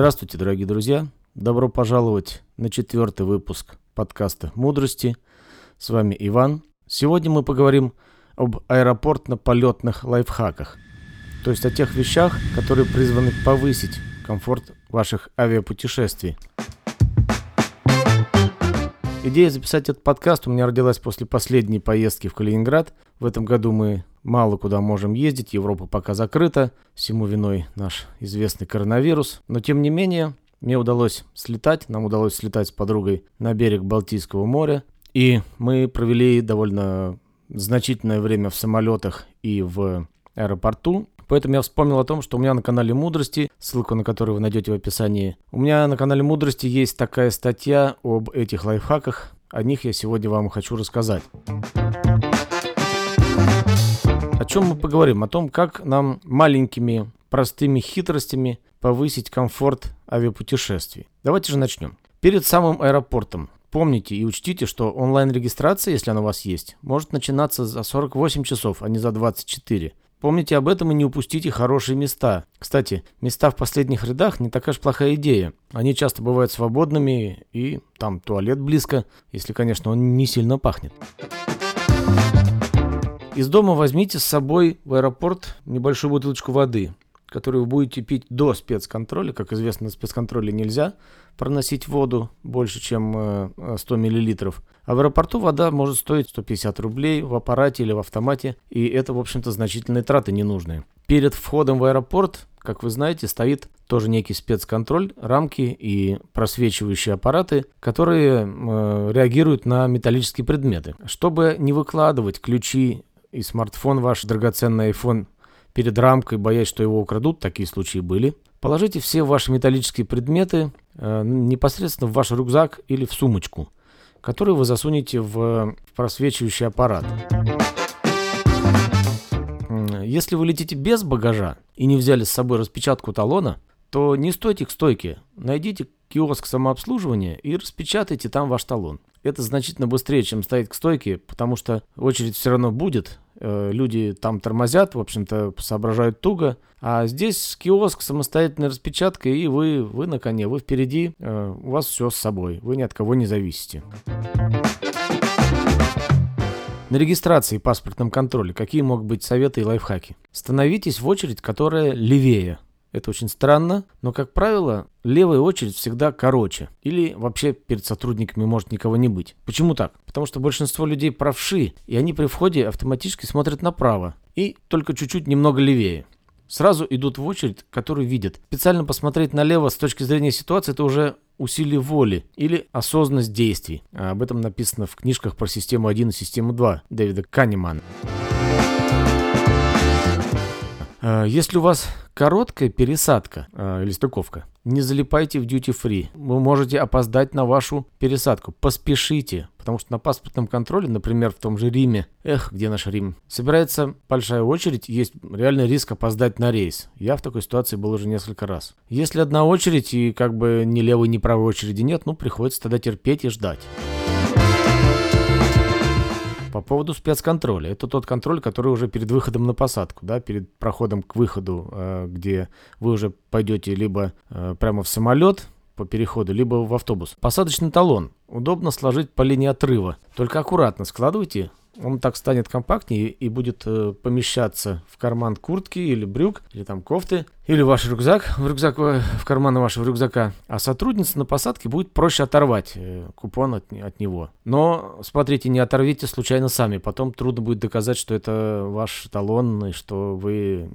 Здравствуйте, дорогие друзья! Добро пожаловать на четвертый выпуск подкаста «Мудрости». С вами Иван. Сегодня мы поговорим об аэропортно-полетных лайфхаках, то есть о тех вещах, которые призваны повысить комфорт ваших авиапутешествий. Идея записать этот подкаст у меня родилась после последней поездки в Калининград. В этом году мы мало куда можем ездить, Европа пока закрыта, всему виной наш известный коронавирус. Но тем не менее, мне удалось слетать, нам удалось слетать с подругой на берег Балтийского моря. И мы провели довольно значительное время в самолетах и в аэропорту. Поэтому я вспомнил о том, что у меня на канале Мудрости, ссылку на которую вы найдете в описании, у меня на канале Мудрости есть такая статья об этих лайфхаках. О них я сегодня вам хочу рассказать. О чем мы поговорим? О том, как нам маленькими простыми хитростями повысить комфорт авиапутешествий. Давайте же начнем. Перед самым аэропортом Помните и учтите, что онлайн-регистрация, если она у вас есть, может начинаться за 48 часов, а не за 24. Помните об этом и не упустите хорошие места. Кстати, места в последних рядах не такая уж плохая идея. Они часто бывают свободными и там туалет близко, если, конечно, он не сильно пахнет. Из дома возьмите с собой в аэропорт небольшую бутылочку воды который вы будете пить до спецконтроля. Как известно, на спецконтроле нельзя проносить воду больше, чем 100 э, мл. А в аэропорту вода может стоить 150 рублей в аппарате или в автомате, и это, в общем-то, значительные траты ненужные. Перед входом в аэропорт, как вы знаете, стоит тоже некий спецконтроль, рамки и просвечивающие аппараты, которые э, реагируют на металлические предметы. Чтобы не выкладывать ключи и смартфон ваш драгоценный iPhone перед рамкой, боясь, что его украдут, такие случаи были. Положите все ваши металлические предметы э, непосредственно в ваш рюкзак или в сумочку, которую вы засунете в, в просвечивающий аппарат. Если вы летите без багажа и не взяли с собой распечатку талона, то не стойте к стойке. Найдите киоск самообслуживания и распечатайте там ваш талон. Это значительно быстрее, чем стоять к стойке, потому что очередь все равно будет. Э, люди там тормозят, в общем-то, соображают туго. А здесь киоск, самостоятельная распечатка, и вы, вы на коне, вы впереди, э, у вас все с собой, вы ни от кого не зависите. На регистрации и паспортном контроле какие могут быть советы и лайфхаки? Становитесь в очередь, которая левее – это очень странно, но, как правило, левая очередь всегда короче. Или вообще перед сотрудниками может никого не быть. Почему так? Потому что большинство людей правши, и они при входе автоматически смотрят направо. И только чуть-чуть немного левее. Сразу идут в очередь, которую видят. Специально посмотреть налево с точки зрения ситуации – это уже усилие воли или осознанность действий. А об этом написано в книжках про систему 1 и систему 2 Дэвида Канемана. Э, если у вас короткая пересадка э, или стыковка, не залипайте в duty free. Вы можете опоздать на вашу пересадку. Поспешите, потому что на паспортном контроле, например, в том же Риме, эх, где наш Рим, собирается большая очередь, есть реальный риск опоздать на рейс. Я в такой ситуации был уже несколько раз. Если одна очередь и как бы ни левой, ни правой очереди нет, ну приходится тогда терпеть и ждать. По поводу спецконтроля. Это тот контроль, который уже перед выходом на посадку, да, перед проходом к выходу, э, где вы уже пойдете либо э, прямо в самолет по переходу, либо в автобус. Посадочный талон удобно сложить по линии отрыва. Только аккуратно складывайте он так станет компактнее и будет э, помещаться в карман куртки или брюк, или там кофты, или ваш рюкзак, в рюкзак, э, в карман вашего рюкзака. А сотрудница на посадке будет проще оторвать э, купон от, от него. Но, смотрите, не оторвите случайно сами. Потом трудно будет доказать, что это ваш талон, и что вы,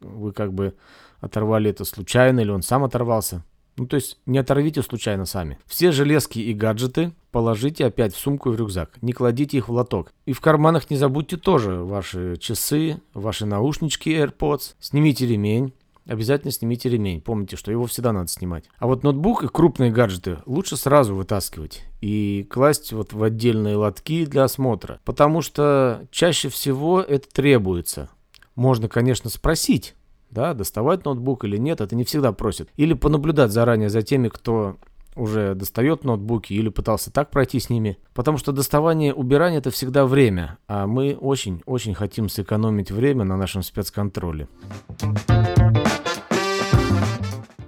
вы как бы оторвали это случайно, или он сам оторвался. Ну, то есть не оторвите случайно сами. Все железки и гаджеты положите опять в сумку и в рюкзак. Не кладите их в лоток. И в карманах не забудьте тоже ваши часы, ваши наушнички AirPods. Снимите ремень. Обязательно снимите ремень. Помните, что его всегда надо снимать. А вот ноутбук и крупные гаджеты лучше сразу вытаскивать и класть вот в отдельные лотки для осмотра. Потому что чаще всего это требуется. Можно, конечно, спросить да, доставать ноутбук или нет, это не всегда просят. Или понаблюдать заранее за теми, кто уже достает ноутбуки или пытался так пройти с ними. Потому что доставание, убирание это всегда время, а мы очень-очень хотим сэкономить время на нашем спецконтроле.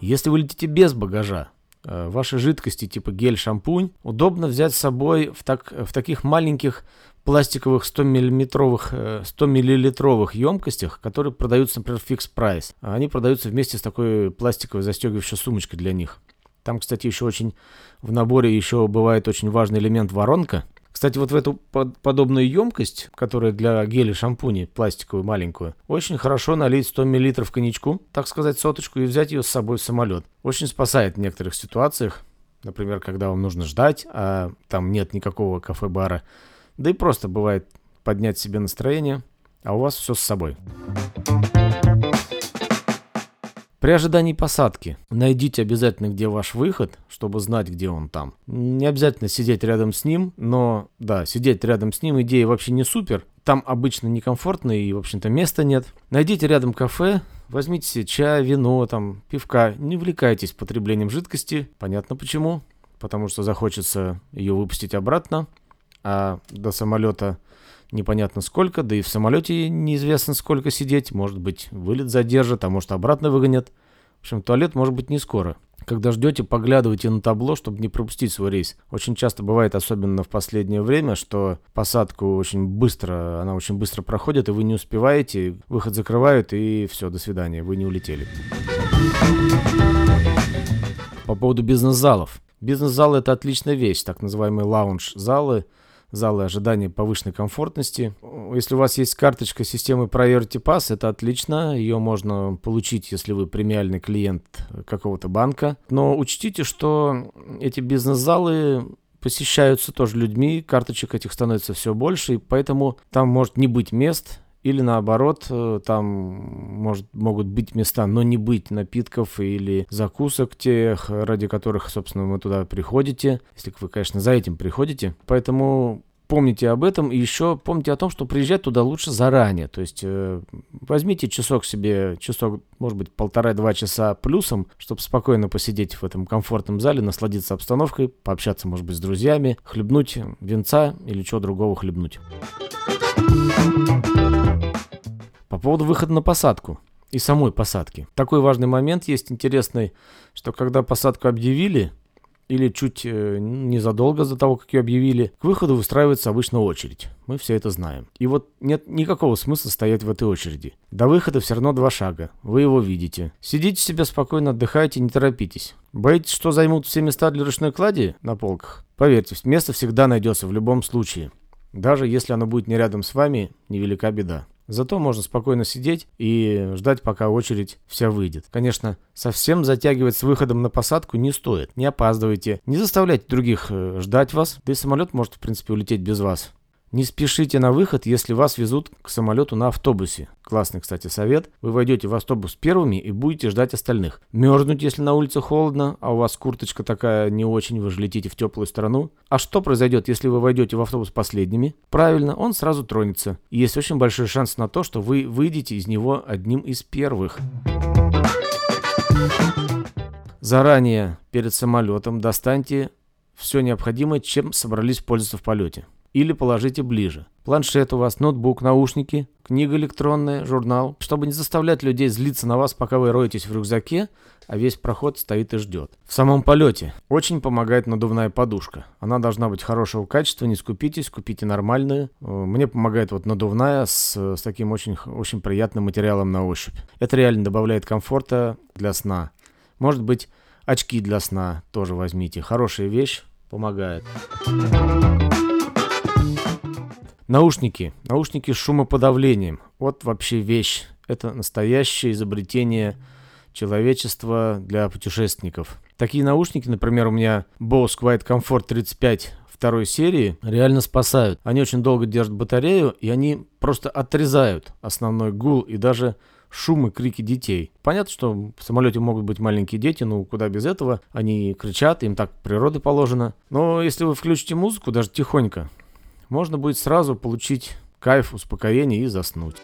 Если вы летите без багажа, ваши жидкости типа гель, шампунь удобно взять с собой в, так, в таких маленьких пластиковых 100 миллиметровых, 100 миллилитровых емкостях, которые продаются, например, Fix Price. Они продаются вместе с такой пластиковой застегивающей сумочкой для них. Там, кстати, еще очень в наборе еще бывает очень важный элемент воронка. Кстати, вот в эту под, подобную емкость, которая для геля шампуни, пластиковую маленькую, очень хорошо налить 100 мл коньячку, так сказать, соточку, и взять ее с собой в самолет. Очень спасает в некоторых ситуациях. Например, когда вам нужно ждать, а там нет никакого кафе-бара. Да и просто бывает поднять себе настроение, а у вас все с собой. При ожидании посадки найдите обязательно, где ваш выход, чтобы знать, где он там. Не обязательно сидеть рядом с ним, но да, сидеть рядом с ним идея вообще не супер. Там обычно некомфортно и, в общем-то, места нет. Найдите рядом кафе, возьмите себе чай, вино, там, пивка. Не увлекайтесь потреблением жидкости. Понятно почему. Потому что захочется ее выпустить обратно, а до самолета непонятно сколько, да и в самолете неизвестно сколько сидеть, может быть вылет задержат, а может обратно выгонят. В общем, туалет может быть не скоро. Когда ждете, поглядывайте на табло, чтобы не пропустить свой рейс. Очень часто бывает, особенно в последнее время, что посадку очень быстро, она очень быстро проходит, и вы не успеваете, выход закрывают, и все, до свидания, вы не улетели. По поводу бизнес-залов. Бизнес-зал это отличная вещь, так называемые лаунж-залы – залы ожидания повышенной комфортности. Если у вас есть карточка системы Priority Pass, это отлично. Ее можно получить, если вы премиальный клиент какого-то банка. Но учтите, что эти бизнес-залы посещаются тоже людьми, карточек этих становится все больше, и поэтому там может не быть мест, или наоборот, э, там может, могут быть места, но не быть напитков или закусок тех, ради которых, собственно, вы туда приходите. Если вы, конечно, за этим приходите. Поэтому помните об этом и еще помните о том, что приезжать туда лучше заранее. То есть э, возьмите часок себе, часок, может быть, полтора-два часа плюсом, чтобы спокойно посидеть в этом комфортном зале, насладиться обстановкой, пообщаться, может быть, с друзьями, хлебнуть венца или чего другого хлебнуть. По поводу выхода на посадку и самой посадки. Такой важный момент есть интересный, что когда посадку объявили, или чуть э, незадолго до того, как ее объявили, к выходу выстраивается обычно очередь. Мы все это знаем. И вот нет никакого смысла стоять в этой очереди. До выхода все равно два шага. Вы его видите. Сидите себе спокойно, отдыхайте, не торопитесь. Боитесь, что займут все места для ручной клади на полках? Поверьте, место всегда найдется в любом случае. Даже если оно будет не рядом с вами, невелика беда. Зато можно спокойно сидеть и ждать, пока очередь вся выйдет. Конечно, совсем затягивать с выходом на посадку не стоит. Не опаздывайте, не заставляйте других э, ждать вас, да и самолет может, в принципе, улететь без вас. Не спешите на выход, если вас везут к самолету на автобусе. Классный, кстати, совет. Вы войдете в автобус первыми и будете ждать остальных. Мерзнуть, если на улице холодно, а у вас курточка такая не очень, вы же летите в теплую страну. А что произойдет, если вы войдете в автобус последними? Правильно, он сразу тронется. И есть очень большой шанс на то, что вы выйдете из него одним из первых. Заранее перед самолетом достаньте все необходимое, чем собрались пользоваться в полете или положите ближе. Планшет у вас, ноутбук, наушники, книга электронная, журнал. Чтобы не заставлять людей злиться на вас, пока вы роетесь в рюкзаке, а весь проход стоит и ждет. В самом полете очень помогает надувная подушка. Она должна быть хорошего качества, не скупитесь, купите нормальную. Э, мне помогает вот надувная с, с таким очень, очень приятным материалом на ощупь. Это реально добавляет комфорта для сна. Может быть, очки для сна тоже возьмите. Хорошая вещь, помогает. Наушники. Наушники с шумоподавлением. Вот вообще вещь. Это настоящее изобретение человечества для путешественников. Такие наушники, например, у меня Bose Quiet Comfort 35 второй серии реально спасают. Они очень долго держат батарею, и они просто отрезают основной гул и даже шум и крики детей. Понятно, что в самолете могут быть маленькие дети, но куда без этого. Они кричат, им так природа положена. Но если вы включите музыку, даже тихонько, можно будет сразу получить кайф, успокоение и заснуть.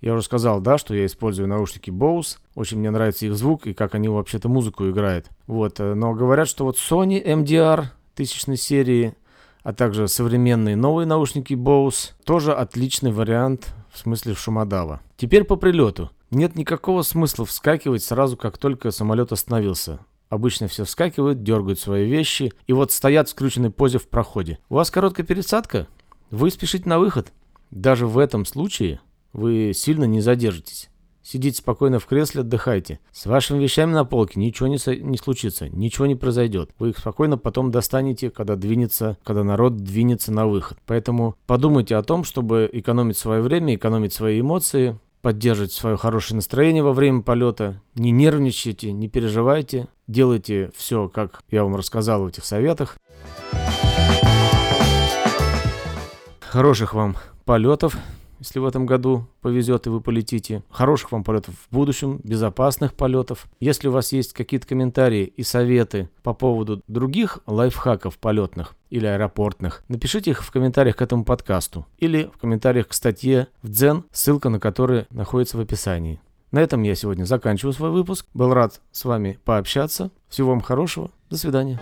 Я уже сказал, да, что я использую наушники Bose. Очень мне нравится их звук и как они вообще-то музыку играют. Вот, э, но говорят, что вот Sony MDR тысячной серии, а также современные новые наушники Bose тоже отличный вариант в смысле шумодава. Теперь по прилету. Нет никакого смысла вскакивать сразу, как только самолет остановился. Обычно все вскакивают, дергают свои вещи и вот стоят в скрученной позе в проходе. У вас короткая пересадка? Вы спешите на выход. Даже в этом случае вы сильно не задержитесь. Сидите спокойно в кресле, отдыхайте. С вашими вещами на полке ничего не, со- не случится, ничего не произойдет. Вы их спокойно потом достанете, когда двинется, когда народ двинется на выход. Поэтому подумайте о том, чтобы экономить свое время, экономить свои эмоции, поддерживать свое хорошее настроение во время полета. Не нервничайте, не переживайте. Делайте все, как я вам рассказал в этих советах. Хороших вам полетов, если в этом году повезет и вы полетите. Хороших вам полетов в будущем, безопасных полетов. Если у вас есть какие-то комментарии и советы по поводу других лайфхаков полетных или аэропортных, напишите их в комментариях к этому подкасту или в комментариях к статье в Дзен, ссылка на которую находится в описании. На этом я сегодня заканчиваю свой выпуск. Был рад с вами пообщаться. Всего вам хорошего. До свидания.